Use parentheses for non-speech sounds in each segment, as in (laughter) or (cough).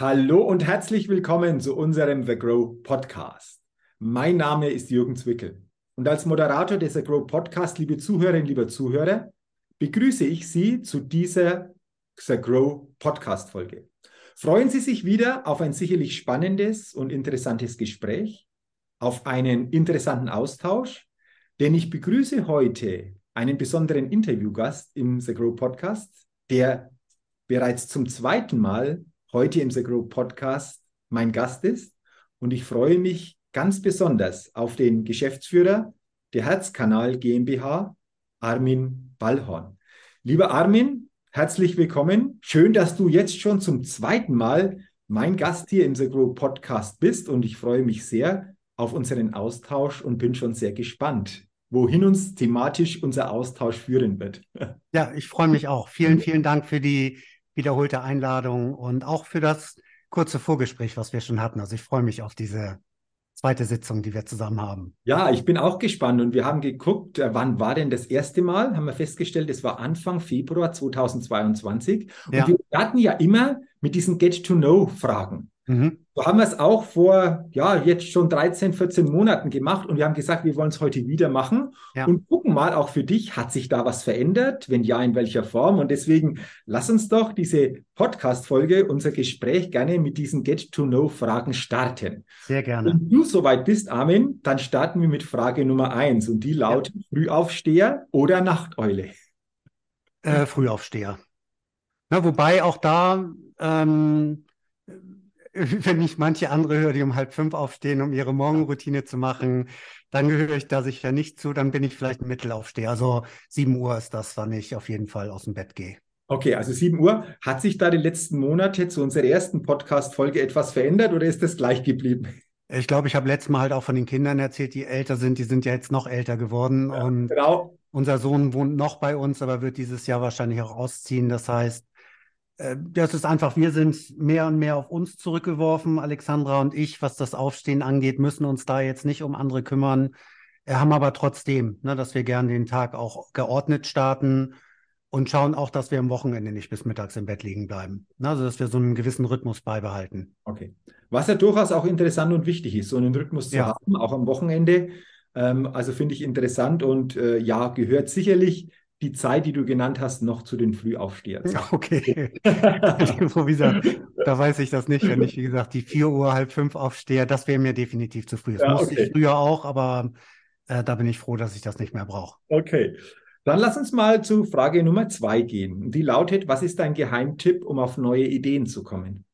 Hallo und herzlich willkommen zu unserem The Grow Podcast. Mein Name ist Jürgen Zwickel und als Moderator des The Grow Podcast, liebe Zuhörerinnen, lieber Zuhörer, begrüße ich Sie zu dieser The Grow Podcast Folge. Freuen Sie sich wieder auf ein sicherlich spannendes und interessantes Gespräch, auf einen interessanten Austausch, denn ich begrüße heute einen besonderen Interviewgast im The Grow Podcast, der bereits zum zweiten Mal heute im The Grow Podcast mein Gast ist. Und ich freue mich ganz besonders auf den Geschäftsführer der Herzkanal GmbH, Armin Ballhorn. Lieber Armin, herzlich willkommen. Schön, dass du jetzt schon zum zweiten Mal mein Gast hier im The Grow Podcast bist und ich freue mich sehr auf unseren Austausch und bin schon sehr gespannt, wohin uns thematisch unser Austausch führen wird. Ja, ich freue mich auch. Vielen, vielen Dank für die wiederholte Einladung und auch für das kurze Vorgespräch, was wir schon hatten. Also ich freue mich auf diese zweite Sitzung, die wir zusammen haben. Ja, ich bin auch gespannt und wir haben geguckt, äh, wann war denn das erste Mal? Haben wir festgestellt, es war Anfang Februar 2022. Und ja. wir hatten ja immer mit diesen Get-to-Know-Fragen. Mhm. So haben wir es auch vor, ja, jetzt schon 13, 14 Monaten gemacht und wir haben gesagt, wir wollen es heute wieder machen ja. und gucken mal auch für dich, hat sich da was verändert? Wenn ja, in welcher Form? Und deswegen lass uns doch diese Podcast-Folge, unser Gespräch gerne mit diesen Get-to-Know-Fragen starten. Sehr gerne. Wenn du soweit bist, Armin, dann starten wir mit Frage Nummer eins und die lautet ja. Frühaufsteher oder Nachteule? Äh, Frühaufsteher. Na, wobei auch da ähm, (laughs) wenn ich manche andere höre, die um halb fünf aufstehen, um ihre Morgenroutine zu machen, dann gehöre ich da sicher nicht zu. Dann bin ich vielleicht ein Mittelaufsteher. Also sieben Uhr ist das, wann ich auf jeden Fall aus dem Bett gehe. Okay, also sieben Uhr. Hat sich da die letzten Monate zu unserer ersten Podcast-Folge etwas verändert oder ist das gleich geblieben? Ich glaube, ich habe letztes Mal halt auch von den Kindern erzählt, die älter sind. Die sind ja jetzt noch älter geworden. Ja, und genau. unser Sohn wohnt noch bei uns, aber wird dieses Jahr wahrscheinlich auch ausziehen. Das heißt, das ist einfach, wir sind mehr und mehr auf uns zurückgeworfen. Alexandra und ich, was das Aufstehen angeht, müssen uns da jetzt nicht um andere kümmern. Wir äh, haben aber trotzdem, ne, dass wir gerne den Tag auch geordnet starten und schauen auch, dass wir am Wochenende nicht bis mittags im Bett liegen bleiben. Ne, also, dass wir so einen gewissen Rhythmus beibehalten. Okay. Was ja durchaus auch interessant und wichtig ist, so einen Rhythmus zu ja. haben, auch am Wochenende. Ähm, also finde ich interessant und äh, ja, gehört sicherlich die Zeit, die du genannt hast, noch zu den Frühaufstehern. Okay. (laughs) da weiß ich das nicht, wenn ich, wie gesagt, die 4 Uhr, halb fünf aufstehe, das wäre mir definitiv zu früh. Das ja, musste okay. ich früher auch, aber äh, da bin ich froh, dass ich das nicht mehr brauche. Okay. Dann lass uns mal zu Frage Nummer zwei gehen. Die lautet, was ist dein Geheimtipp, um auf neue Ideen zu kommen?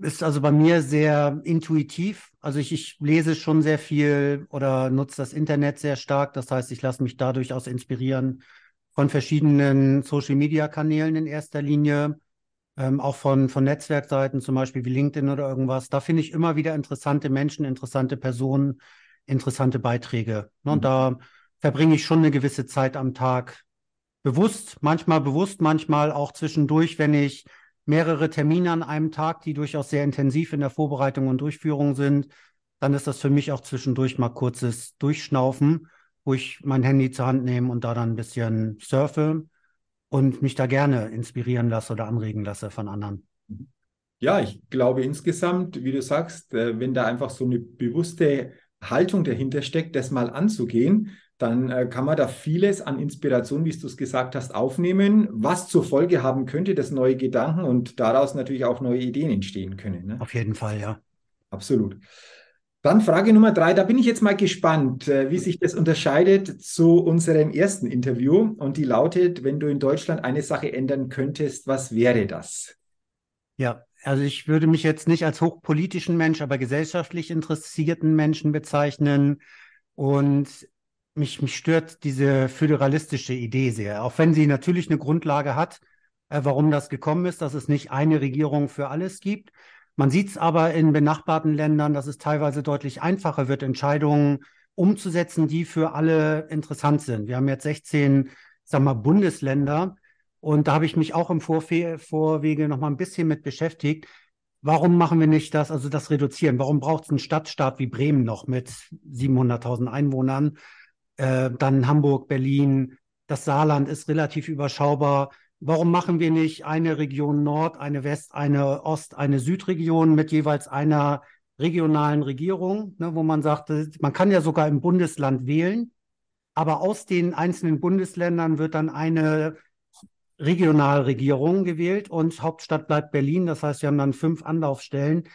ist also bei mir sehr intuitiv. Also ich, ich, lese schon sehr viel oder nutze das Internet sehr stark. Das heißt, ich lasse mich da durchaus inspirieren von verschiedenen Social-Media-Kanälen in erster Linie, ähm, auch von, von Netzwerkseiten, zum Beispiel wie LinkedIn oder irgendwas. Da finde ich immer wieder interessante Menschen, interessante Personen, interessante Beiträge. Mhm. Und da verbringe ich schon eine gewisse Zeit am Tag bewusst, manchmal bewusst, manchmal auch zwischendurch, wenn ich mehrere Termine an einem Tag, die durchaus sehr intensiv in der Vorbereitung und Durchführung sind, dann ist das für mich auch zwischendurch mal kurzes Durchschnaufen, wo ich mein Handy zur Hand nehme und da dann ein bisschen surfe und mich da gerne inspirieren lasse oder anregen lasse von anderen. Ja, ich glaube insgesamt, wie du sagst, äh, wenn da einfach so eine bewusste Haltung dahinter steckt, das mal anzugehen, dann äh, kann man da vieles an Inspiration, wie du es gesagt hast, aufnehmen, was zur Folge haben könnte, dass neue Gedanken und daraus natürlich auch neue Ideen entstehen können. Ne? Auf jeden Fall, ja. Absolut. Dann Frage Nummer drei, da bin ich jetzt mal gespannt, äh, wie sich das unterscheidet zu unserem ersten Interview. Und die lautet, wenn du in Deutschland eine Sache ändern könntest, was wäre das? Ja, also ich würde mich jetzt nicht als hochpolitischen Mensch, aber gesellschaftlich interessierten Menschen bezeichnen. Und mich, mich stört diese föderalistische Idee sehr, auch wenn sie natürlich eine Grundlage hat, äh, warum das gekommen ist, dass es nicht eine Regierung für alles gibt. Man sieht es aber in benachbarten Ländern, dass es teilweise deutlich einfacher wird, Entscheidungen umzusetzen, die für alle interessant sind. Wir haben jetzt 16, sagen wir, Bundesländer und da habe ich mich auch im Vorfe Vorwege noch mal ein bisschen mit beschäftigt. Warum machen wir nicht das, also das reduzieren? Warum braucht es einen Stadtstaat wie Bremen noch mit 700.000 Einwohnern? Äh, dann Hamburg, Berlin, das Saarland ist relativ überschaubar. warum machen wir nicht eine Region Nord, eine West, eine Ost, eine Südregion mit jeweils einer regionalen Regierung, ne, wo man sagt, man kann ja sogar im Bundesland wählen, aber aus den einzelnen Bundesländern wird dann eine Regionalregierung gewählt und Hauptstadt bleibt Berlin. Das heißt, wir haben dann fünf Anlaufstellen.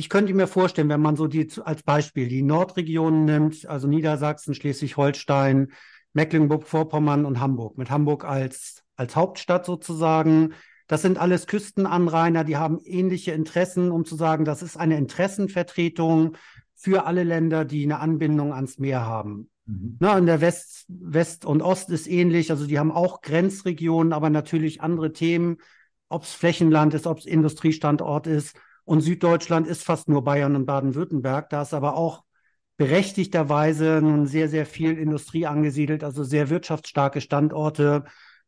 Ich könnte mir vorstellen, wenn man so die als Beispiel die Nordregionen nimmt, also Niedersachsen, Schleswig-Holstein, Mecklenburg-Vorpommern und Hamburg, mit Hamburg als, als Hauptstadt sozusagen. Das sind alles Küstenanrainer, die haben ähnliche Interessen, um zu sagen, das ist eine Interessenvertretung für alle Länder, die eine Anbindung ans Meer haben. Mhm. Na, in der West, West und Ost ist ähnlich, also die haben auch Grenzregionen, aber natürlich andere Themen, ob es Flächenland ist, ob es Industriestandort ist. Und Süddeutschland ist fast nur Bayern und Baden-Württemberg. Da ist aber auch berechtigterweise nun sehr, sehr viel Industrie angesiedelt, also sehr wirtschaftsstarke Standorte,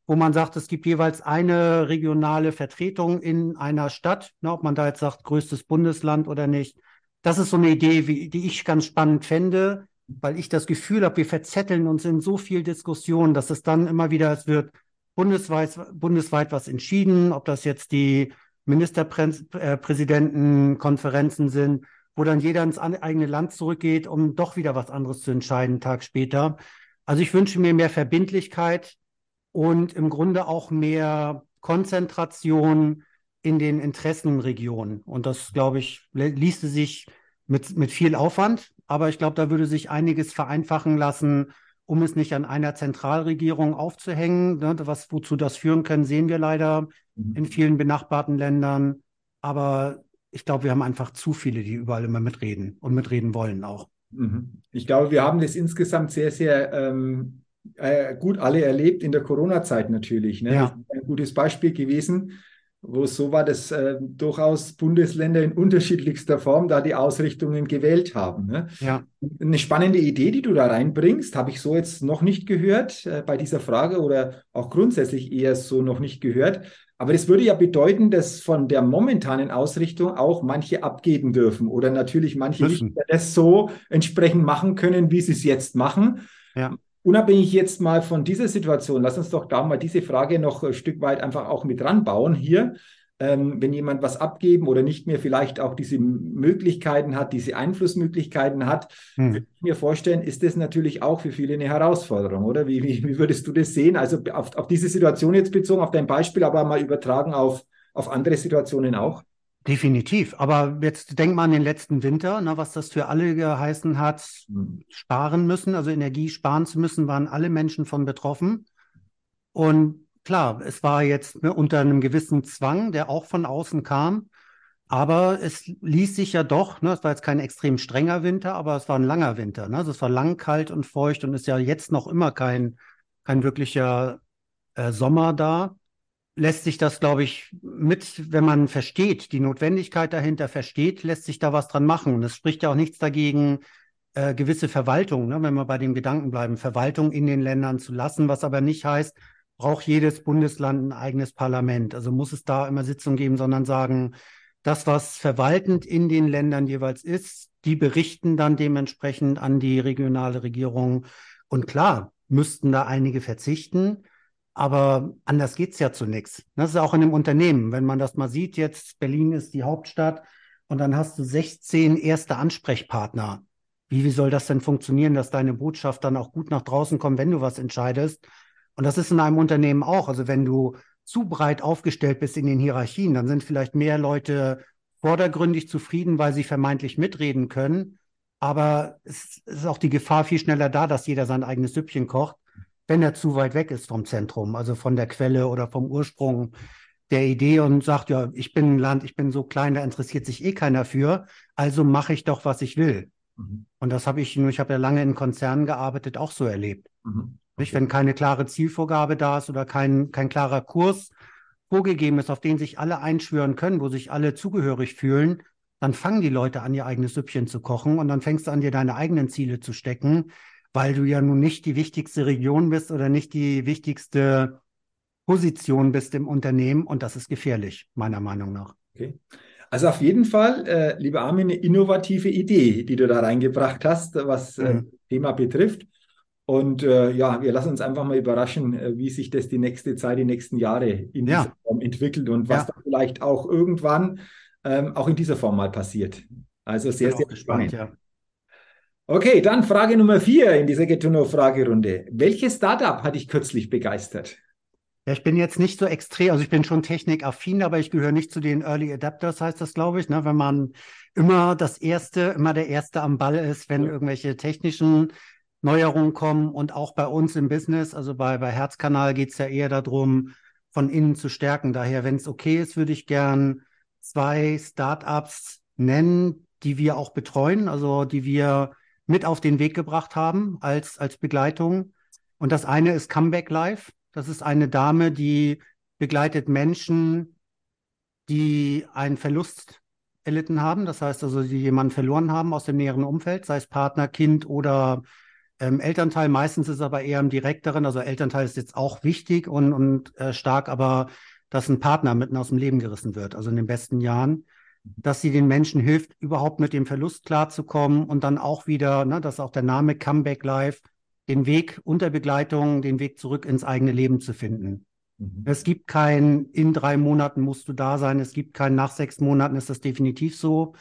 wo man sagt, es gibt jeweils eine regionale Vertretung in einer Stadt, ne, ob man da jetzt sagt, größtes Bundesland oder nicht. Das ist so eine Idee, wie, die ich ganz spannend fände, weil ich das Gefühl habe, wir verzetteln uns in so viel Diskussion, dass es dann immer wieder, es wird bundesweit, bundesweit was entschieden, ob das jetzt die Ministerpräsidentenkonferenzen sind wo dann jeder ins eigene Land zurückgeht, um doch wieder was anderes zu entscheiden, einen Tag später. Also ich wünsche mir mehr Verbindlichkeit und im Grunde auch mehr Konzentration in den Interessenregionen. Und das, glaube ich, ließe sich mit, mit viel Aufwand, aber ich glaube, da würde sich einiges vereinfachen lassen, um es nicht an einer Zentralregierung aufzuhängen. Ne, was, wozu das führen kann, sehen wir leider mhm. in vielen benachbarten Ländern. Aber ich glaube, wir haben einfach zu viele, die überall immer mitreden und mitreden wollen auch. Mhm. Ich glaube, wir haben das insgesamt sehr, sehr ähm, äh, gut alle erlebt in der Corona-Zeit natürlich. Ne? Ja. ein gutes Beispiel gewesen, wo es so war, dass äh, durchaus Bundesländer in unterschiedlichster Form da die Ausrichtungen gewählt haben. Ne? Ja. Eine spannende Idee, die du da reinbringst, habe ich so jetzt noch nicht gehört äh, bei dieser Frage oder auch grundsätzlich eher so noch nicht gehört. Aber das würde ja bedeuten, dass von der momentanen Ausrichtung auch manche abgeben dürfen oder natürlich manche Müssen. nicht das so entsprechend machen können, wie sie es jetzt machen. Ja. Unabhängig jetzt mal von dieser Situation, lass uns doch da mal diese Frage noch ein Stück weit einfach auch mit ranbauen hier ähm, wenn jemand was abgeben oder nicht mehr vielleicht auch diese Möglichkeiten hat, diese Einflussmöglichkeiten hat, hm. würde ich mir vorstellen, ist das natürlich auch für viele eine Herausforderung, oder? Wie, wie, wie würdest du das sehen? Also auf, auf diese Situation jetzt bezogen, auf dein Beispiel, aber mal übertragen auf, auf andere Situationen auch? Definitiv. Aber jetzt denk mal an den letzten Winter, ne, was das für alle geheißen hat, hm. sparen müssen, also Energie sparen zu müssen, waren alle Menschen von betroffen. Und klar, es war jetzt ne, unter einem gewissen Zwang, der auch von außen kam. Aber es ließ sich ja doch, ne, es war jetzt kein extrem strenger Winter, aber es war ein langer Winter. Ne? Also es war lang, kalt und feucht und ist ja jetzt noch immer kein, kein wirklicher äh, Sommer da. Lässt sich das, glaube ich, mit, wenn man versteht, die Notwendigkeit dahinter versteht, lässt sich da was dran machen. Und es spricht ja auch nichts dagegen, äh, gewisse Verwaltung, ne, wenn wir bei dem Gedanken bleiben, Verwaltung in den Ländern zu lassen, was aber nicht heißt, braucht jedes Bundesland ein eigenes Parlament. Also muss es da immer Sitzungen geben, sondern sagen, das, was verwaltend in den Ländern jeweils ist, die berichten dann dementsprechend an die regionale Regierung. Und klar, müssten da einige verzichten, aber anders geht es ja zu nichts. Das ist auch in einem Unternehmen. Wenn man das mal sieht, jetzt Berlin ist die Hauptstadt und dann hast du 16 erste Ansprechpartner. Wie, wie soll das denn funktionieren, dass deine Botschaft dann auch gut nach draußen kommt, wenn du was entscheidest? Und das ist in einem Unternehmen auch. Also wenn du zu breit aufgestellt bist in den Hierarchien, dann sind vielleicht mehr Leute vordergründig zufrieden, weil sie vermeintlich mitreden können. Aber es ist auch die Gefahr viel schneller da, dass jeder sein eigenes Süppchen kocht, wenn er zu weit weg ist vom Zentrum, also von der Quelle oder vom Ursprung der Idee und sagt, ja, ich bin ein Land, ich bin so klein, da interessiert sich eh keiner für, also mache ich doch, was ich will. Mhm. Und das habe ich, ich habe ja lange in Konzernen gearbeitet, auch so erlebt. Mhm. Nicht? Wenn keine klare Zielvorgabe da ist oder kein, kein klarer Kurs vorgegeben ist, auf den sich alle einschwören können, wo sich alle zugehörig fühlen, dann fangen die Leute an, ihr eigenes Süppchen zu kochen und dann fängst du an, dir deine eigenen Ziele zu stecken, weil du ja nun nicht die wichtigste Region bist oder nicht die wichtigste Position bist im Unternehmen und das ist gefährlich, meiner Meinung nach. Okay. Also auf jeden Fall, äh, lieber Armin, eine innovative Idee, die du da reingebracht hast, was äh, mhm. Thema betrifft. Und äh, ja, wir lassen uns einfach mal überraschen, äh, wie sich das die nächste Zeit, die nächsten Jahre in ja. dieser Form entwickelt und was ja. da vielleicht auch irgendwann ähm, auch in dieser Form mal passiert. Also sehr, sehr spannend. Spannend ja. Okay, dann Frage Nummer vier in dieser Getuno-Fragerunde. Welches Startup hat dich kürzlich begeistert? Ja, ich bin jetzt nicht so extrem, also ich bin schon technikaffin, aber ich gehöre nicht zu den Early Adapters, heißt das, glaube ich, ne? wenn man immer das Erste, immer der Erste am Ball ist, wenn irgendwelche technischen Neuerungen kommen und auch bei uns im Business, also bei, bei Herzkanal geht es ja eher darum, von innen zu stärken. Daher, wenn es okay ist, würde ich gern zwei Startups nennen, die wir auch betreuen, also die wir mit auf den Weg gebracht haben als, als Begleitung. Und das eine ist Comeback Live. Das ist eine Dame, die begleitet Menschen, die einen Verlust erlitten haben. Das heißt also, die jemanden verloren haben aus dem näheren Umfeld, sei es Partner, Kind oder ähm, Elternteil. Meistens ist aber eher im direkteren. Also Elternteil ist jetzt auch wichtig und, und äh, stark, aber dass ein Partner mitten aus dem Leben gerissen wird, also in den besten Jahren, dass sie den Menschen hilft, überhaupt mit dem Verlust klarzukommen und dann auch wieder, ne, dass auch der Name Comeback Life den Weg unter Begleitung, den Weg zurück ins eigene Leben zu finden. Mhm. Es gibt kein, in drei Monaten musst du da sein, es gibt kein, nach sechs Monaten ist das definitiv so,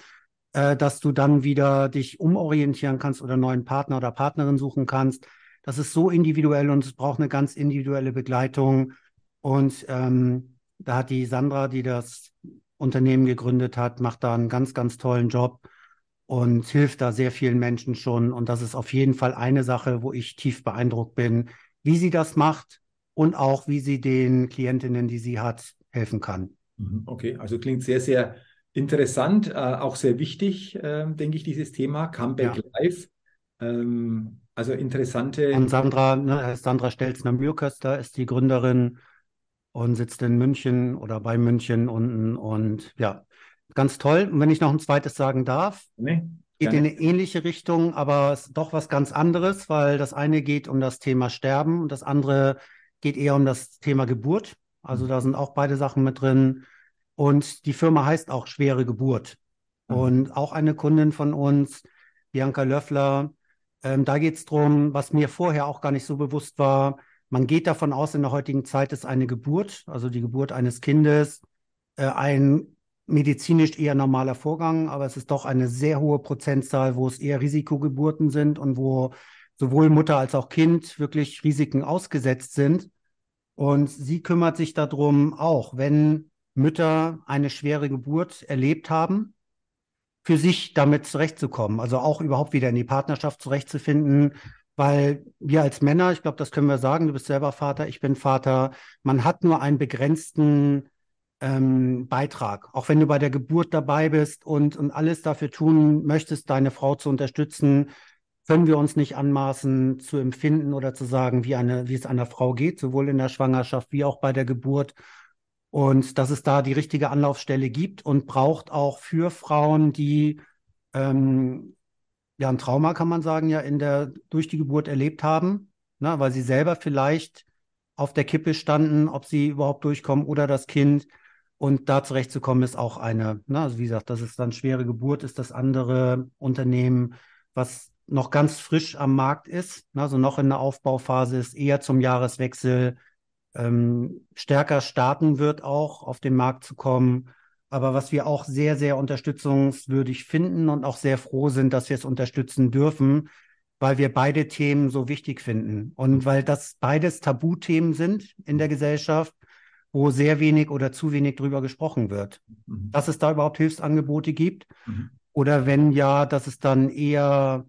äh, dass du dann wieder dich umorientieren kannst oder neuen Partner oder Partnerin suchen kannst. Das ist so individuell und es braucht eine ganz individuelle Begleitung. Und ähm, da hat die Sandra, die das Unternehmen gegründet hat, macht da einen ganz, ganz tollen Job und hilft da sehr vielen Menschen schon. Und das ist auf jeden Fall eine Sache, wo ich tief beeindruckt bin, wie sie das macht und auch wie sie den Klientinnen, die sie hat, helfen kann. Mhm, okay, also klingt sehr, sehr interessant, äh, auch sehr wichtig, äh, denke ich, dieses Thema Comeback ja. Live. Ähm, also interessante. Und Sandra, ne, Sandra Stelzner-Mürköster ist die Gründerin und sitzt in München oder bei München unten und ja, Ganz toll. Und wenn ich noch ein zweites sagen darf, nee, geht in eine ähnliche Richtung, aber doch was ganz anderes, weil das eine geht um das Thema Sterben und das andere geht eher um das Thema Geburt. Also da sind auch beide Sachen mit drin. Und die Firma heißt auch Schwere Geburt. Mhm. Und auch eine Kundin von uns, Bianca Löffler, ähm, da geht es darum, was mir vorher auch gar nicht so bewusst war. Man geht davon aus, in der heutigen Zeit ist eine Geburt, also die Geburt eines Kindes, äh, ein medizinisch eher normaler Vorgang, aber es ist doch eine sehr hohe Prozentzahl, wo es eher Risikogeburten sind und wo sowohl Mutter als auch Kind wirklich Risiken ausgesetzt sind. Und sie kümmert sich darum, auch wenn Mütter eine schwere Geburt erlebt haben, für sich damit zurechtzukommen, also auch überhaupt wieder in die Partnerschaft zurechtzufinden, weil wir als Männer, ich glaube, das können wir sagen, du bist selber Vater, ich bin Vater, man hat nur einen begrenzten ähm, Beitrag. Auch wenn du bei der Geburt dabei bist und, und alles dafür tun möchtest, deine Frau zu unterstützen, können wir uns nicht anmaßen zu empfinden oder zu sagen, wie, eine, wie es einer Frau geht, sowohl in der Schwangerschaft wie auch bei der Geburt. Und dass es da die richtige Anlaufstelle gibt und braucht auch für Frauen, die ähm, ja ein Trauma, kann man sagen, ja in der durch die Geburt erlebt haben, ne, weil sie selber vielleicht auf der Kippe standen, ob sie überhaupt durchkommen oder das Kind. Und da zurechtzukommen ist auch eine, ne, also wie gesagt, das ist dann schwere Geburt, ist das andere Unternehmen, was noch ganz frisch am Markt ist, ne, also noch in der Aufbauphase ist, eher zum Jahreswechsel ähm, stärker starten wird, auch auf den Markt zu kommen. Aber was wir auch sehr, sehr unterstützungswürdig finden und auch sehr froh sind, dass wir es unterstützen dürfen, weil wir beide Themen so wichtig finden und weil das beides Tabuthemen sind in der Gesellschaft wo sehr wenig oder zu wenig drüber gesprochen wird. Mhm. Dass es da überhaupt Hilfsangebote gibt mhm. oder wenn ja, dass es dann eher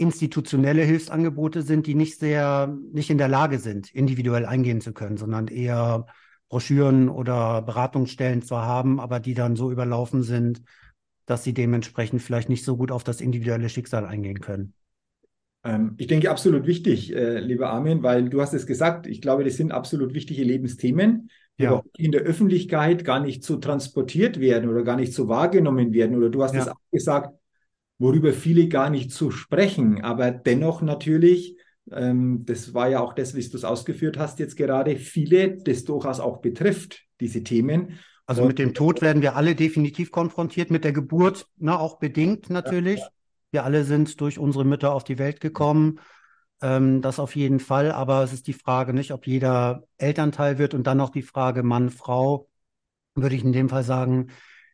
institutionelle Hilfsangebote sind, die nicht sehr, nicht in der Lage sind, individuell eingehen zu können, sondern eher Broschüren oder Beratungsstellen zwar haben, aber die dann so überlaufen sind, dass sie dementsprechend vielleicht nicht so gut auf das individuelle Schicksal eingehen können. Ähm, ich denke, absolut wichtig, äh, lieber Armin, weil du hast es gesagt, ich glaube, das sind absolut wichtige Lebensthemen, die ja. auch in der Öffentlichkeit gar nicht so transportiert werden oder gar nicht so wahrgenommen werden. Oder du hast es auch gesagt, worüber viele gar nicht so sprechen, aber dennoch natürlich, ähm, das war ja auch das, wie du es ausgeführt hast jetzt gerade, viele das durchaus auch betrifft, diese Themen. Also mit dem Tod werden wir alle definitiv konfrontiert, mit der Geburt, ne, auch bedingt natürlich. Ja, ja. Wir alle sind durch unsere Mütter auf die Welt gekommen. Ähm, das auf jeden Fall, aber es ist die Frage nicht, ob jeder Elternteil wird und dann noch die Frage Mann, Frau, würde ich in dem Fall sagen,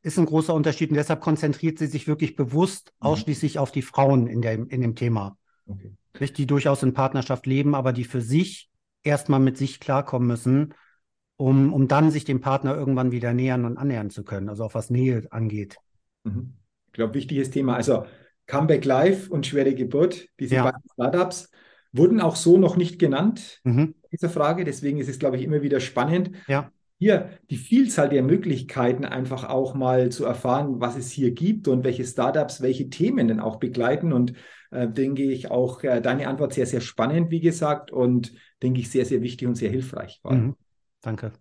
ist ein großer Unterschied und deshalb konzentriert sie sich wirklich bewusst mhm. ausschließlich auf die Frauen in, der, in dem Thema. Okay. Die durchaus in Partnerschaft leben, aber die für sich erstmal mit sich klarkommen müssen, um, um dann sich dem Partner irgendwann wieder nähern und annähern zu können, also auch was Nähe angeht. Mhm. Ich glaube, wichtiges Thema. Also Comeback Live und schwere Geburt, diese ja. beiden Startups, wurden auch so noch nicht genannt, mhm. diese Frage. Deswegen ist es, glaube ich, immer wieder spannend. Ja. Hier die Vielzahl der Möglichkeiten einfach auch mal zu erfahren, was es hier gibt und welche Startups welche Themen denn auch begleiten. Und äh, denke ich auch äh, deine Antwort sehr, sehr spannend, wie gesagt, und denke ich sehr, sehr wichtig und sehr hilfreich. Mhm. Danke.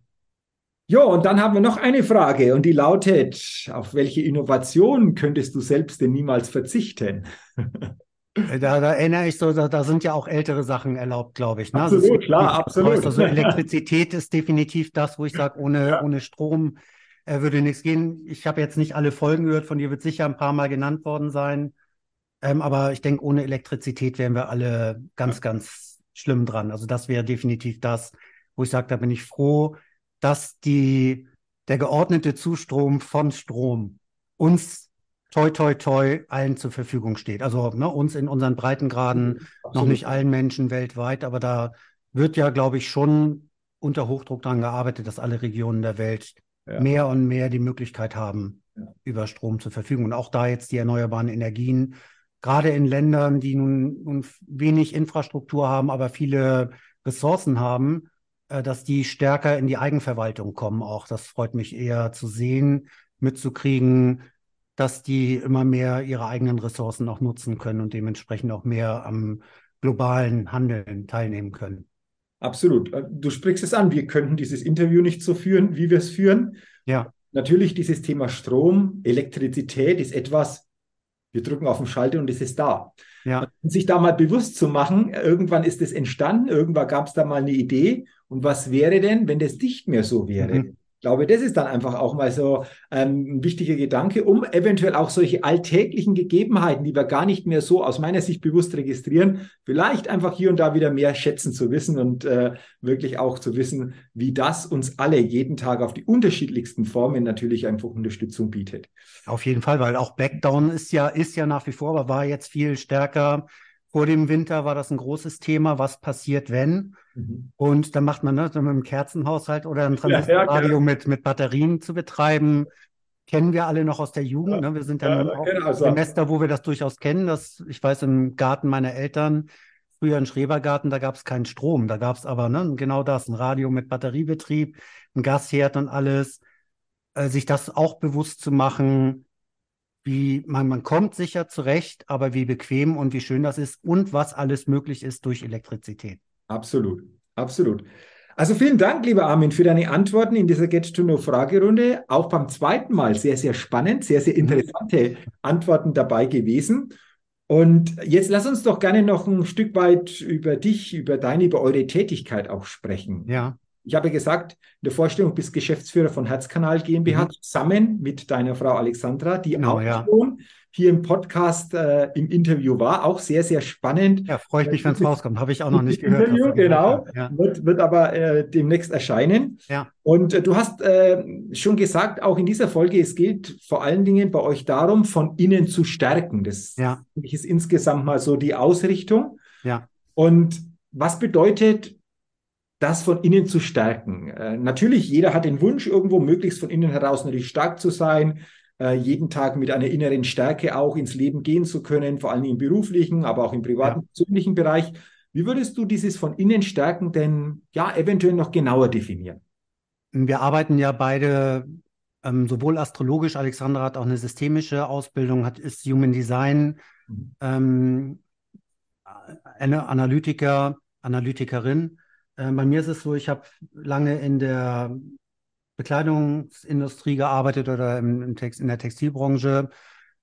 Ja, und dann haben wir noch eine Frage und die lautet, auf welche Innovation könntest du selbst denn niemals verzichten? (laughs) Äh, da, da, erinnere ich so, da, da, sind ja auch ältere Sachen erlaubt, glaube ich. Ne? Also absolut, also klar, absolut. Also Elektrizität ist definitiv das, wo ich sage, ohne, ja. ohne Strom äh, würde nichts gehen. Ich habe jetzt nicht alle Folgen gehört, von dir wird sicher ein paar Mal genannt worden sein. Ähm, aber ich denke, ohne Elektrizität wären wir alle ganz, ja. ganz schlimm dran. Also das wäre definitiv das, wo ich sage, da bin ich froh, dass die, der geordnete Zustrom von Strom uns toi, toi, toi allen zur Verfügung steht. Also ne, uns in unseren Breitengraden, Absolut. noch nicht allen Menschen weltweit, aber da wird ja, glaube ich, schon unter Hochdruck daran gearbeitet, dass alle Regionen der Welt ja. mehr und mehr die Möglichkeit haben, ja. über Strom zur Verfügung. Und auch da jetzt die erneuerbaren Energien, gerade in Ländern, die nun, nun wenig Infrastruktur haben, aber viele Ressourcen haben, äh, dass die stärker in die Eigenverwaltung kommen. Auch das freut mich eher zu sehen, mitzukriegen, dass die immer mehr ihre eigenen Ressourcen auch nutzen können und dementsprechend auch mehr am globalen Handeln teilnehmen können. Absolut. Äh, du sprichst es an, wir könnten dieses Interview nicht so führen, wie wir es führen. Ja. Natürlich dieses Thema Strom, Elektrizität ist etwas, wir drücken auf den Schalter und es ist da. Ja. Und sich da mal bewusst zu machen, irgendwann ist es entstanden, irgendwann gab es da mal eine Idee. Und was wäre denn, wenn das nicht mehr so wäre? Mhm glaube, das ist dann einfach auch mal so ähm, ein wichtiger Gedanke, um eventuell auch solche alltäglichen Gegebenheiten, die wir gar nicht mehr so aus meiner Sicht bewusst registrieren, vielleicht einfach hier und da wieder mehr schätzen zu wissen und äh, wirklich auch zu wissen, wie das uns alle jeden Tag auf die unterschiedlichsten Formen natürlich einfach Unterstützung bietet. Auf jeden Fall, weil auch Backdown ist ja, ist ja nach wie vor, aber war jetzt viel stärker vor dem Winter war das ein großes Thema. Was passiert, wenn? Mhm. Und dann macht man ne, mit einem Kerzenhaushalt oder ein Transistorradio ja, ja, mit, mit Batterien zu betreiben. Kennen wir alle noch aus der Jugend. Ja, ne? Wir sind ja, ja auch genau, Semester, wo wir das durchaus kennen. Das, ich weiß, im Garten meiner Eltern, früher ein Schrebergarten, da gab es keinen Strom. Da gab es aber ne, genau das, ein Radio mit Batteriebetrieb, ein Gasherd und alles. Äh, sich das auch bewusst zu machen, wie man, man kommt sicher zurecht, aber wie bequem und wie schön das ist und was alles möglich ist durch Elektrizität. Absolut, absolut. Also vielen Dank, lieber Armin, für deine Antworten in dieser Get-to-Know-Fragerunde. Auch beim zweiten Mal sehr, sehr spannend, sehr, sehr interessante Antworten dabei gewesen. Und jetzt lass uns doch gerne noch ein Stück weit über dich, über deine, über eure Tätigkeit auch sprechen. Ja. Ich habe gesagt, in der Vorstellung bist Geschäftsführer von Herzkanal GmbH mhm. zusammen mit deiner Frau Alexandra, die genau, auch ja. schon hier im Podcast äh, im Interview war. Auch sehr, sehr spannend. Ja, freue ich mich, wenn es rauskommt. Habe ich auch noch nicht gehört. Interview, genau. Ja. Wird, wird aber äh, demnächst erscheinen. Ja. Und äh, du hast äh, schon gesagt, auch in dieser Folge, es geht vor allen Dingen bei euch darum, von innen zu stärken. Das ja. ist insgesamt mal so die Ausrichtung. Ja. Und was bedeutet das von innen zu stärken. Äh, natürlich, jeder hat den Wunsch, irgendwo möglichst von innen heraus natürlich stark zu sein, äh, jeden Tag mit einer inneren Stärke auch ins Leben gehen zu können, vor allem im beruflichen, aber auch im privaten, ja. persönlichen Bereich. Wie würdest du dieses von innen stärken denn ja eventuell noch genauer definieren? Wir arbeiten ja beide ähm, sowohl astrologisch, Alexandra hat auch eine systemische Ausbildung, hat, ist Human Design, mhm. ähm, eine Analytiker, Analytikerin äh, bei mir ist es so, ich habe lange in der Bekleidungsindustrie gearbeitet oder im, im Text, in der Textilbranche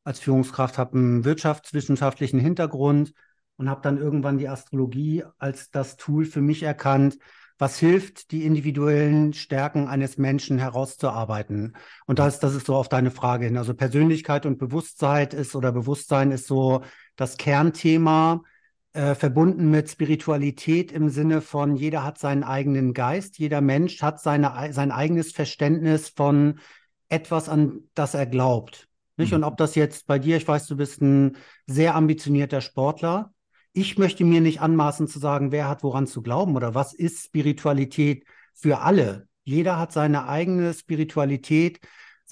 als Führungskraft, habe einen wirtschaftswissenschaftlichen Hintergrund und habe dann irgendwann die Astrologie als das Tool für mich erkannt, was hilft, die individuellen Stärken eines Menschen herauszuarbeiten. Und das, das ist so auf deine Frage hin. Also Persönlichkeit und Bewusstsein ist oder Bewusstsein ist so das Kernthema äh, verbunden mit Spiritualität im Sinne von, jeder hat seinen eigenen Geist, jeder Mensch hat seine, sein eigenes Verständnis von etwas, an das er glaubt. Nicht? Mhm. Und ob das jetzt bei dir, ich weiß, du bist ein sehr ambitionierter Sportler. Ich möchte mir nicht anmaßen zu sagen, wer hat woran zu glauben oder was ist Spiritualität für alle. Jeder hat seine eigene Spiritualität,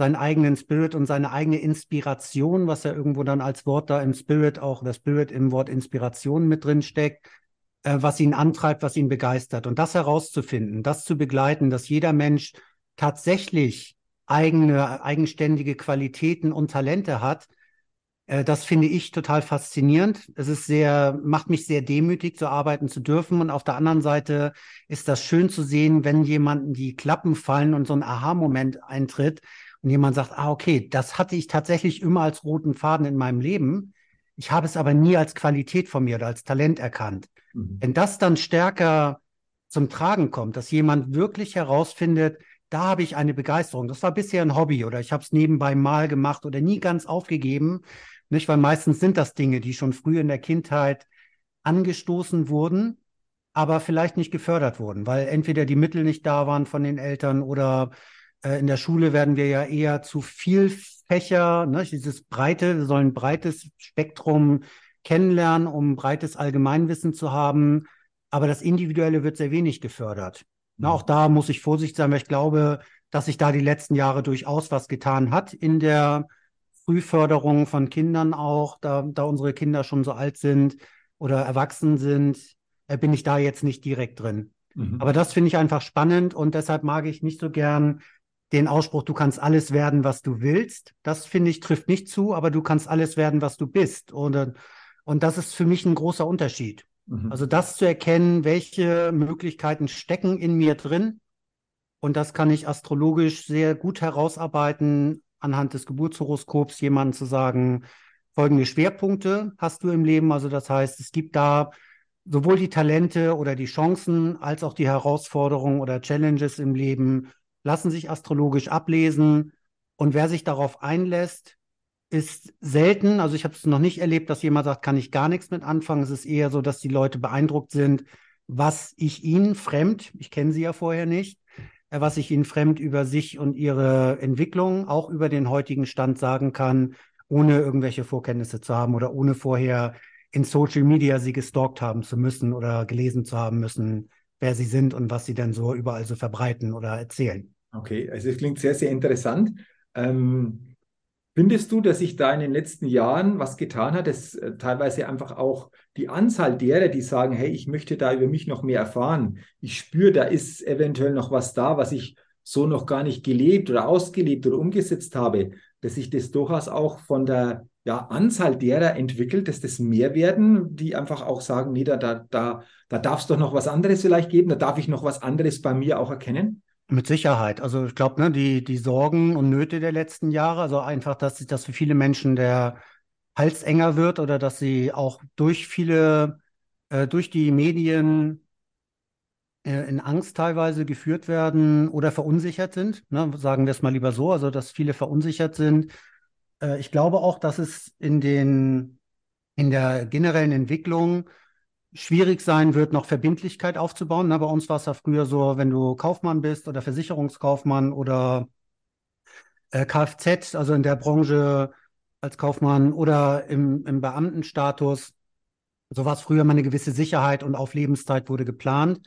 seinen eigenen Spirit und seine eigene Inspiration, was ja irgendwo dann als Wort da im Spirit auch, der Spirit im Wort Inspiration mit drin steckt, äh, was ihn antreibt, was ihn begeistert. Und das herauszufinden, das zu begleiten, dass jeder Mensch tatsächlich eigene, eigenständige Qualitäten und Talente hat, äh, das finde ich total faszinierend. Es ist sehr, macht mich sehr demütig, so arbeiten zu dürfen. Und auf der anderen Seite ist das schön zu sehen, wenn jemanden die Klappen fallen und so ein Aha-Moment eintritt und jemand sagt, ah, okay, das hatte ich tatsächlich immer als roten Faden in meinem Leben. Ich habe es aber nie als Qualität von mir oder als Talent erkannt. Mhm. Wenn das dann stärker zum Tragen kommt, dass jemand wirklich herausfindet, da habe ich eine Begeisterung. Das war bisher ein Hobby oder ich habe es nebenbei mal gemacht oder nie ganz aufgegeben. Nicht, weil meistens sind das Dinge, die schon früh in der Kindheit angestoßen wurden, aber vielleicht nicht gefördert wurden, weil entweder die Mittel nicht da waren von den Eltern oder äh, in der Schule werden wir ja eher zu viel Fächer, ne, dieses breite, wir sollen ein breites Spektrum kennenlernen, um breites Allgemeinwissen zu haben. Aber das Individuelle wird sehr wenig gefördert. Na, mhm. auch da muss ich vorsichtig sein, weil ich glaube, dass sich da die letzten Jahre durchaus was getan hat in der Frühförderung von Kindern auch, da, da unsere Kinder schon so alt sind oder erwachsen sind, äh, bin ich da jetzt nicht direkt drin. Mhm. Aber das finde ich einfach spannend und deshalb mag ich nicht so gern den Ausspruch, du kannst alles werden, was du willst. Das finde ich trifft nicht zu, aber du kannst alles werden, was du bist. Und, und das ist für mich ein großer Unterschied. Mhm. Also das zu erkennen, welche Möglichkeiten stecken in mir drin. Und das kann ich astrologisch sehr gut herausarbeiten, anhand des Geburtshoroskops jemanden zu sagen, folgende Schwerpunkte hast du im Leben. Also das heißt, es gibt da sowohl die Talente oder die Chancen als auch die Herausforderungen oder Challenges im Leben lassen sich astrologisch ablesen. Und wer sich darauf einlässt, ist selten. Also ich habe es noch nicht erlebt, dass jemand sagt, kann ich gar nichts mit anfangen. Es ist eher so, dass die Leute beeindruckt sind, was ich ihnen fremd, ich kenne sie ja vorher nicht, äh, was ich ihnen fremd über sich und ihre Entwicklung, auch über den heutigen Stand sagen kann, ohne irgendwelche Vorkenntnisse zu haben oder ohne vorher in Social Media sie gestalkt haben zu müssen oder gelesen zu haben müssen, wer sie sind und was sie denn so überall so verbreiten oder erzählen. Okay, also es klingt sehr, sehr interessant. Ähm, findest du, dass sich da in den letzten Jahren was getan hat, dass äh, teilweise einfach auch die Anzahl derer, die sagen, hey, ich möchte da über mich noch mehr erfahren, ich spüre, da ist eventuell noch was da, was ich so noch gar nicht gelebt oder ausgelebt oder umgesetzt habe, dass sich das durchaus auch von der ja, Anzahl derer entwickelt, dass das mehr werden, die einfach auch sagen, nee, da, da, da, da darf es doch noch was anderes vielleicht geben, da darf ich noch was anderes bei mir auch erkennen? Mit Sicherheit. Also ich glaube, ne, die, die Sorgen und Nöte der letzten Jahre, also einfach, dass, dass für viele Menschen der Hals enger wird oder dass sie auch durch viele, äh, durch die Medien äh, in Angst teilweise geführt werden oder verunsichert sind. Ne? Sagen wir es mal lieber so, also dass viele verunsichert sind äh, ich glaube auch, dass es in den, in der generellen Entwicklung schwierig sein wird, noch Verbindlichkeit aufzubauen. Na, bei uns war es ja früher so, wenn du Kaufmann bist oder Versicherungskaufmann oder äh, Kfz, also in der Branche als Kaufmann oder im, im Beamtenstatus, so war es früher mal eine gewisse Sicherheit und auf Lebenszeit wurde geplant.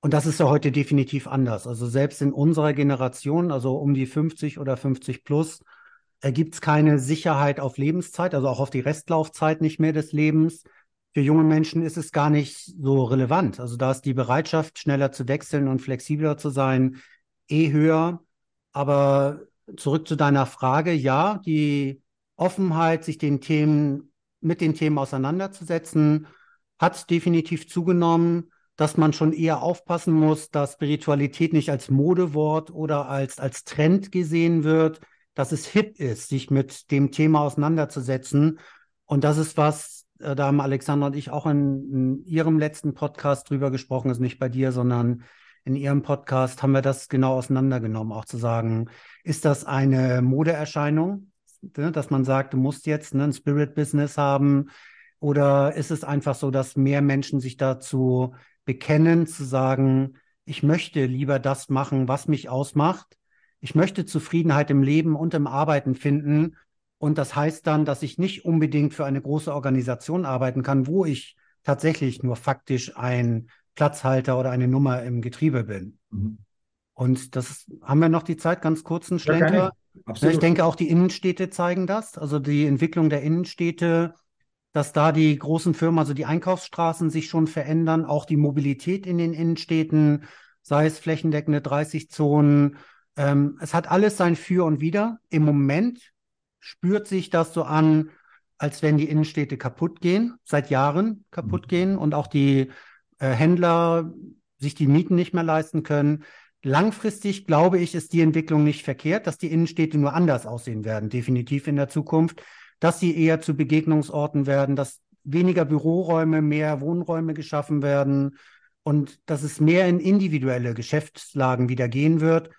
Und das ist ja heute definitiv anders. Also selbst in unserer Generation, also um die 50 oder 50 plus, gibt es keine Sicherheit auf Lebenszeit, also auch auf die Restlaufzeit nicht mehr des Lebens. Für junge Menschen ist es gar nicht so relevant. Also da ist die Bereitschaft, schneller zu wechseln und flexibler zu sein, eh höher. Aber zurück zu deiner Frage, ja, die Offenheit, sich den Themen, mit den Themen auseinanderzusetzen, hat definitiv zugenommen, dass man schon eher aufpassen muss, dass Spiritualität nicht als Modewort oder als, als Trend gesehen wird, dass es hip ist, sich mit dem Thema auseinanderzusetzen. Und das ist was, äh, da haben Alexander und ich auch in, in Ihrem letzten Podcast drüber gesprochen, also nicht bei dir, sondern in Ihrem Podcast haben wir das genau auseinandergenommen, auch zu sagen, ist das eine Modeerscheinung, ne, dass man sagt, du musst jetzt ne, ein Spirit-Business haben, Oder ist es einfach so, dass mehr Menschen sich dazu bekennen, zu sagen, ich möchte lieber das machen, was mich ausmacht. Ich möchte Zufriedenheit im Leben und im Arbeiten finden. Und das heißt dann, dass ich nicht unbedingt für eine große Organisation arbeiten kann, wo ich tatsächlich nur faktisch ein Platzhalter oder eine Nummer im Getriebe bin. Mhm. Und das haben wir noch die Zeit, ganz kurzen Schlenker. Ja, ich denke, auch die Innenstädte zeigen das. Also die Entwicklung der Innenstädte, dass da die großen Firmen, also die Einkaufsstraßen sich schon verändern, auch die Mobilität in den Innenstädten, sei es flächendeckende 30 Zonen. Ähm, es hat alles sein Für und Wider. Im Moment spürt sich das so an, als wenn die Innenstädte kaputt gehen, seit Jahren kaputt mhm. gehen und auch die äh, Händler sich die Mieten nicht mehr leisten können. Langfristig glaube ich, ist die Entwicklung nicht verkehrt, dass die Innenstädte nur anders aussehen werden, definitiv in der Zukunft, dass sie eher zu Begegnungsorten werden, dass weniger Büroräume, mehr Wohnräume geschaffen werden und dass es mehr in individuelle Geschäftslagen wieder gehen wird,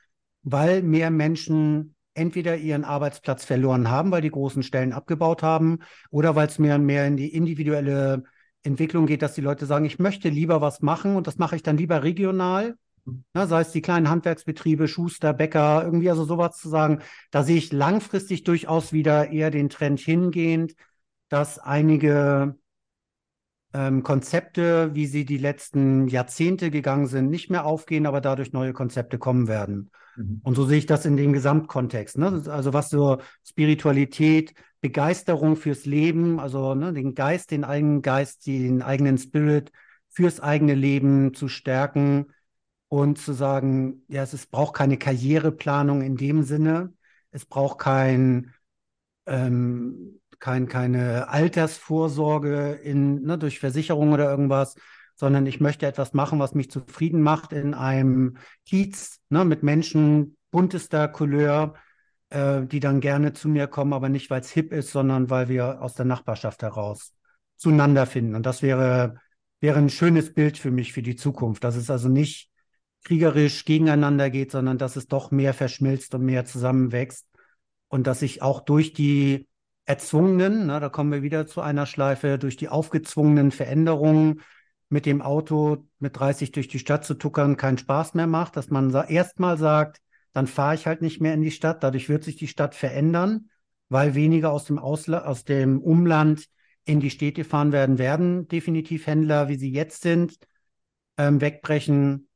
weil mehr Menschen entweder ihren Arbeitsplatz verloren haben, weil die großen Stellen abgebaut haben, oder weil es mehr und mehr in die individuelle Entwicklung geht, dass die Leute sagen, ich möchte lieber was machen und das mache ich dann lieber regional Ne, sei es die kleinen Handwerksbetriebe, Schuster, Bäcker, irgendwie also sowas zu sagen, da sehe ich langfristig durchaus wieder eher den Trend hingehend, dass einige ähm, Konzepte, wie sie die letzten Jahrzehnte gegangen sind, nicht mehr aufgehen, aber dadurch neue Konzepte kommen werden. Mhm. Und so sehe ich das in dem Gesamtkontext. Ne? Also was so Spiritualität, Begeisterung fürs Leben, also ne, den Geist, den eigenen Geist, den eigenen Spirit fürs eigene Leben zu stärken und zu sagen, ja, es ist, braucht keine Karriereplanung in dem Sinne, es braucht kein, ähm, kein, keine Altersvorsorge in, ne, durch Versicherung oder irgendwas, sondern ich möchte etwas machen, was mich zufrieden macht in einem Kiez ne, mit Menschen buntester Couleur, äh, die dann gerne zu mir kommen, aber nicht, weil es hip ist, sondern weil wir aus der Nachbarschaft heraus zueinander finden. Und das wäre, wäre ein schönes Bild für mich für die Zukunft. Das ist also nicht kriegerisch gegeneinander geht, sondern dass es doch mehr verschmilzt und mehr zusammenwächst und dass sich auch durch die erzwungenen, na, da kommen wir wieder zu einer Schleife, durch die aufgezwungenen Veränderungen mit dem Auto mit 30 durch die Stadt zu tuckern keinen Spaß mehr macht, dass man erstmal sagt, dann fahre ich halt nicht mehr in die Stadt, dadurch wird sich die Stadt verändern, weil weniger aus dem, Ausla aus dem Umland in die Städte fahren werden, werden definitiv Händler, wie sie jetzt sind, ähm, wegbrechen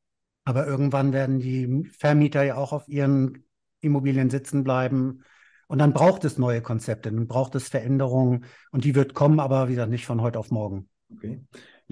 aber irgendwann werden die Vermieter ja auch auf ihren Immobilien sitzen bleiben. Und dann braucht es neue Konzepte, dann braucht es Veränderungen und die wird kommen, aber wie gesagt, nicht von heute auf morgen. Okay.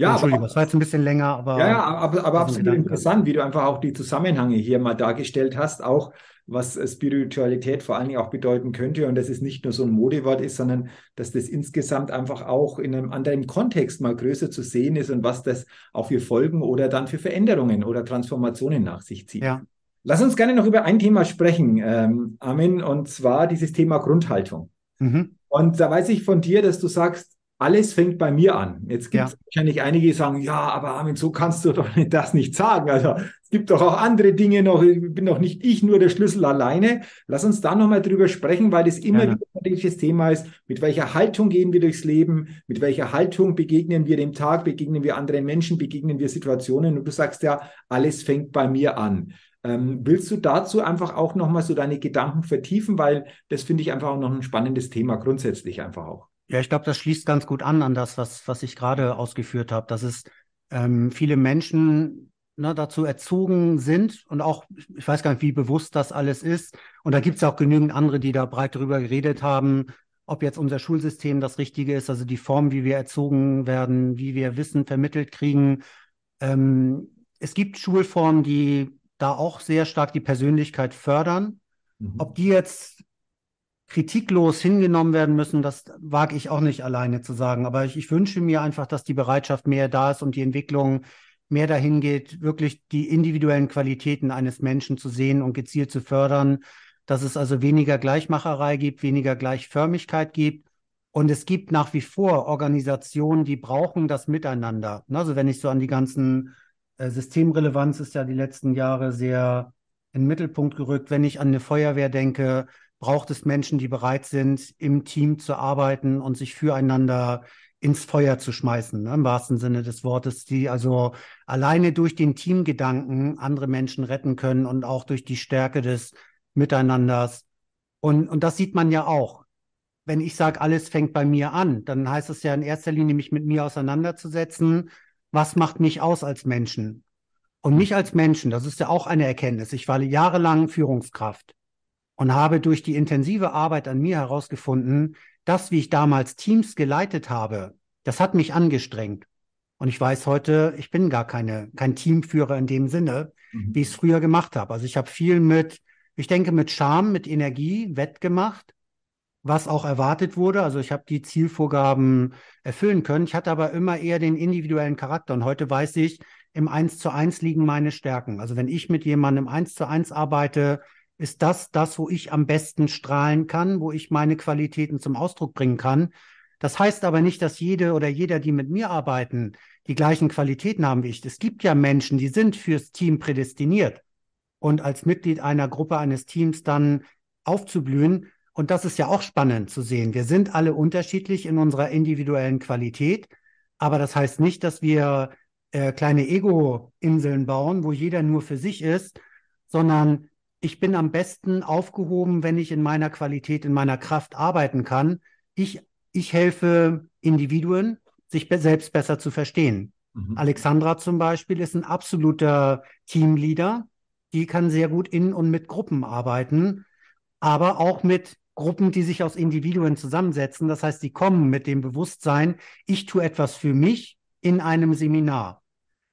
Ja, Entschuldigung, es war jetzt ein bisschen länger, aber. Ja, ja aber, aber absolut interessant, wie du einfach auch die Zusammenhänge hier mal dargestellt hast, auch was Spiritualität vor allen Dingen auch bedeuten könnte und dass es nicht nur so ein Modewort ist, sondern dass das insgesamt einfach auch in einem anderen Kontext mal größer zu sehen ist und was das auch für Folgen oder dann für Veränderungen oder Transformationen nach sich zieht. Ja. Lass uns gerne noch über ein Thema sprechen, ähm, Armin, und zwar dieses Thema Grundhaltung. Mhm. Und da weiß ich von dir, dass du sagst, alles fängt bei mir an. Jetzt gibt es ja. wahrscheinlich einige, die sagen, ja, aber Armin, so kannst du doch (laughs) das nicht sagen. Also es gibt doch auch andere Dinge noch. Ich bin doch nicht ich nur der Schlüssel alleine. Lass uns da nochmal drüber sprechen, weil das immer ja. wieder ein Thema ist. Mit welcher Haltung gehen wir durchs Leben? Mit welcher Haltung begegnen wir dem Tag? Begegnen wir anderen Menschen? Begegnen wir Situationen? Und du sagst ja, alles fängt bei mir an. Ähm, willst du dazu einfach auch nochmal so deine Gedanken vertiefen? Weil das finde ich einfach auch noch ein spannendes Thema, grundsätzlich einfach auch. Ja, ich glaube, das schließt ganz gut an an das, was, was ich gerade ausgeführt habe, dass es ähm, viele Menschen ne, dazu erzogen sind und auch, ich weiß gar nicht, wie bewusst das alles ist. Und da gibt es auch genügend andere, die da breit darüber geredet haben, ob jetzt unser Schulsystem das Richtige ist, also die Form, wie wir erzogen werden, wie wir Wissen vermittelt kriegen. Ähm, es gibt Schulformen, die da auch sehr stark die Persönlichkeit fördern. Mhm. Ob die jetzt kritiklos hingenommen werden müssen, das wage ich auch nicht alleine zu sagen. Aber ich, ich, wünsche mir einfach, dass die Bereitschaft mehr da ist und die Entwicklung mehr dahin geht, wirklich die individuellen Qualitäten eines Menschen zu sehen und gezielt zu fördern, dass es also weniger Gleichmacherei gibt, weniger Gleichförmigkeit gibt. Und es gibt nach wie vor Organisationen, die brauchen das Miteinander. Also wenn ich so an die ganzen äh, Systemrelevanz ist ja die letzten Jahre sehr in den Mittelpunkt gerückt. Wenn ich an eine Feuerwehr denke, braucht es Menschen, die bereit sind, im Team zu arbeiten und sich füreinander ins Feuer zu schmeißen, ne, im wahrsten Sinne des Wortes, die also alleine durch den Teamgedanken andere Menschen retten können und auch durch die Stärke des Miteinanders. Und, und das sieht man ja auch. Wenn ich sage, alles fängt bei mir an, dann heißt es ja in erster Linie, mich mit mir auseinanderzusetzen. Was macht mich aus als Menschen? Und mich als Menschen, das ist ja auch eine Erkenntnis. Ich war jahrelang Führungskraft und habe durch die intensive Arbeit an mir herausgefunden, das, wie ich damals Teams geleitet habe, das hat mich angestrengt. Und ich weiß heute, ich bin gar keine, kein Teamführer in dem Sinne, mhm. wie ich es früher gemacht habe. Also ich habe viel mit, ich denke, mit Charme, mit Energie wettgemacht, was auch erwartet wurde. Also ich habe die Zielvorgaben erfüllen können. Ich hatte aber immer eher den individuellen Charakter. Und heute weiß ich, im Eins zu eins liegen meine Stärken. Also wenn ich mit jemandem eins zu eins arbeite, ist das das, wo ich am besten strahlen kann, wo ich meine Qualitäten zum Ausdruck bringen kann. Das heißt aber nicht, dass jede oder jeder, die mit mir arbeiten, die gleichen Qualitäten haben wie ich. Es gibt ja Menschen, die sind fürs Team prädestiniert und als Mitglied einer Gruppe eines Teams dann aufzublühen. Und das ist ja auch spannend zu sehen. Wir sind alle unterschiedlich in unserer individuellen Qualität, aber das heißt nicht, dass wir äh, kleine Ego-Inseln bauen, wo jeder nur für sich ist, sondern ich bin am besten aufgehoben, wenn ich in meiner Qualität, in meiner Kraft arbeiten kann. Ich, ich helfe Individuen, sich selbst besser zu verstehen. Mhm. Alexandra zum Beispiel ist ein absoluter Teamleader. Die kann sehr gut in und mit Gruppen arbeiten, aber auch mit Gruppen, die sich aus Individuen zusammensetzen. Das heißt, die kommen mit dem Bewusstsein, ich tue etwas für mich in einem Seminar.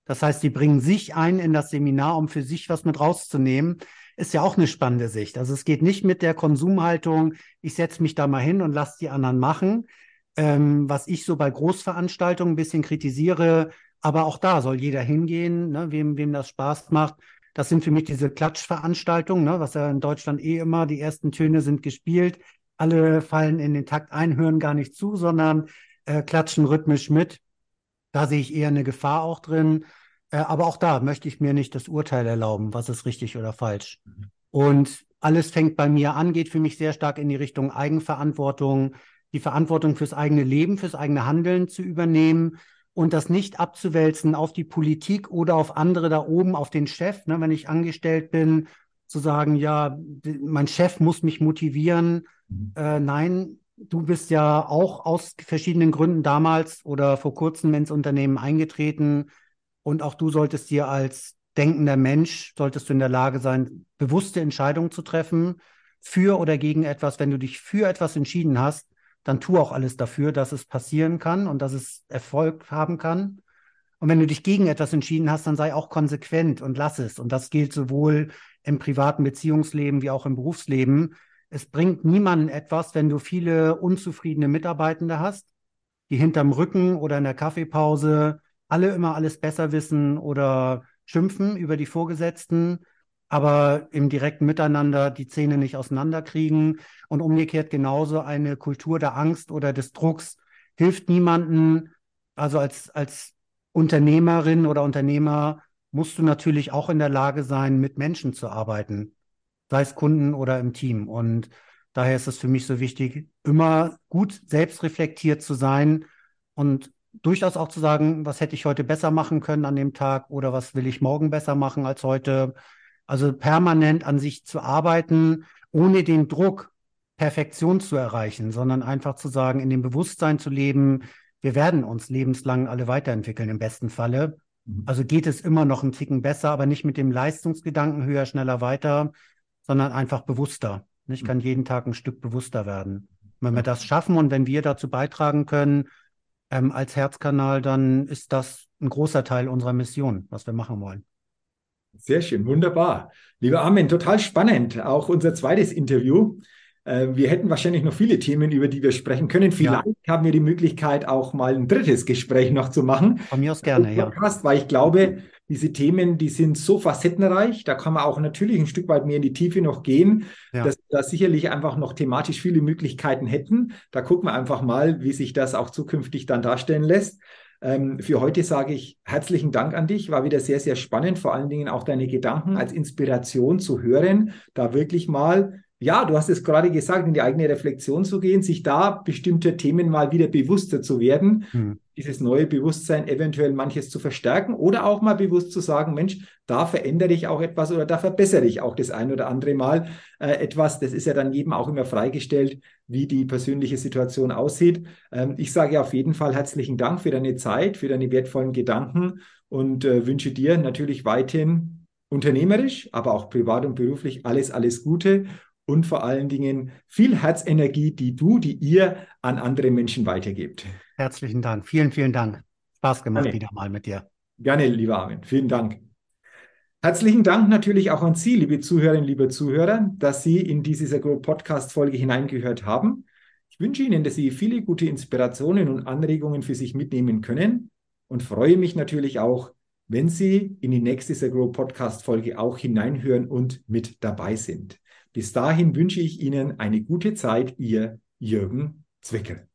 Das heißt, die bringen sich ein in das Seminar, um für sich was mit rauszunehmen ist ja auch eine spannende Sicht. Also es geht nicht mit der Konsumhaltung, ich setze mich da mal hin und lasse die anderen machen, ähm, was ich so bei Großveranstaltungen ein bisschen kritisiere. Aber auch da soll jeder hingehen, ne, wem, wem das Spaß macht. Das sind für mich diese Klatschveranstaltungen, ne, was ja in Deutschland eh immer, die ersten Töne sind gespielt, alle fallen in den Takt ein, hören gar nicht zu, sondern äh, klatschen rhythmisch mit. Da sehe ich eher eine Gefahr auch drin. Äh, aber auch da möchte ich mir nicht das Urteil erlauben, was ist richtig oder falsch. Mhm. Und alles fängt bei mir an, geht für mich sehr stark in die Richtung Eigenverantwortung, die Verantwortung fürs eigene Leben, fürs eigene Handeln zu übernehmen und das nicht abzuwälzen auf die Politik oder auf andere da oben, auf den Chef, ne, wenn ich angestellt bin, zu sagen, ja, mein Chef muss mich motivieren. Mhm. Äh, nein, du bist ja auch aus verschiedenen Gründen damals oder vor kurzem ins Unternehmen eingetreten und auch du solltest dir als denkender Mensch, solltest du in der Lage sein, bewusste Entscheidungen zu treffen für oder gegen etwas. Wenn du dich für etwas entschieden hast, dann tu auch alles dafür, dass es passieren kann und dass es Erfolg haben kann. Und wenn du dich gegen etwas entschieden hast, dann sei auch konsequent und lass es. Und das gilt sowohl im privaten Beziehungsleben wie auch im Berufsleben. Es bringt niemanden etwas, wenn du viele unzufriedene Mitarbeitende hast, die hinterm Rücken oder in der Kaffeepause alle immer alles besser wissen oder schimpfen über die Vorgesetzten, aber im direkten Miteinander die Zähne nicht auseinanderkriegen. Und umgekehrt genauso eine Kultur der Angst oder des Drucks hilft niemanden. Also als, als Unternehmerin oder Unternehmer musst du natürlich auch in der Lage sein, mit Menschen zu arbeiten, sei es Kunden oder im Team. Und daher ist es für mich so wichtig, immer gut selbstreflektiert zu sein und durchaus auch zu sagen, was hätte ich heute besser machen können an dem Tag oder was will ich morgen besser machen als heute. Also permanent an sich zu arbeiten, ohne den Druck, Perfektion zu erreichen, sondern einfach zu sagen, in dem Bewusstsein zu leben, wir werden uns lebenslang alle weiterentwickeln im besten Falle. Mhm. Also geht es immer noch einen Ticken besser, aber nicht mit dem Leistungsgedanken höher, schneller, weiter, sondern einfach bewusster. Ich mhm. kann jeden Tag ein Stück bewusster werden. Wenn wir das schaffen und wenn wir dazu beitragen können, ähm, als Herzkanal, dann ist das ein großer Teil unserer Mission, was wir machen wollen. Sehr schön, wunderbar. Lieber Armin, total spannend. Auch unser zweites Interview. Äh, wir hätten wahrscheinlich noch viele Themen, über die wir sprechen können. Vielleicht ja. haben wir die Möglichkeit, auch mal ein drittes Gespräch noch zu machen. Von mir aus gerne, Podcast, ja. Weil ich glaube, diese Themen, die sind so facettenreich, da kann man auch natürlich ein Stück weit mehr in die Tiefe noch gehen, ja. dass wir da sicherlich einfach noch thematisch viele Möglichkeiten hätten. Da gucken wir einfach mal, wie sich das auch zukünftig dann darstellen lässt. Ähm, für heute sage ich herzlichen Dank an dich. War wieder sehr, sehr spannend, vor allen Dingen auch deine Gedanken als Inspiration zu hören, da wirklich mal ja, du hast es gerade gesagt, in die eigene Reflexion zu gehen, sich da bestimmte Themen mal wieder bewusster zu werden, hm. dieses neue Bewusstsein eventuell manches zu verstärken oder auch mal bewusst zu sagen, Mensch, da verändere ich auch etwas oder da verbessere ich auch das ein oder andere Mal äh, etwas. Das ist ja dann jedem auch immer freigestellt, wie die persönliche Situation aussieht. Ähm, ich sage auf jeden Fall herzlichen Dank für deine Zeit, für deine wertvollen Gedanken und äh, wünsche dir natürlich weiterhin unternehmerisch, aber auch privat und beruflich alles, alles Gute und vor allen Dingen viel Herzenergie, die du, die ihr an andere Menschen weitergebt. Herzlichen Dank. Vielen, vielen Dank. Spaß gemacht Gerne. wieder mal mit dir. Gerne, lieber Armin. Vielen Dank. Herzlichen Dank natürlich auch an Sie, liebe Zuhörerinnen, liebe Zuhörer, dass Sie in diese Grow Podcast Folge hineingehört haben. Ich wünsche Ihnen, dass Sie viele gute Inspirationen und Anregungen für sich mitnehmen können und freue mich natürlich auch, wenn Sie in die nächste Grow Podcast Folge auch hineinhören und mit dabei sind. Bis dahin wünsche ich Ihnen eine gute Zeit, Ihr Jürgen Zwickel.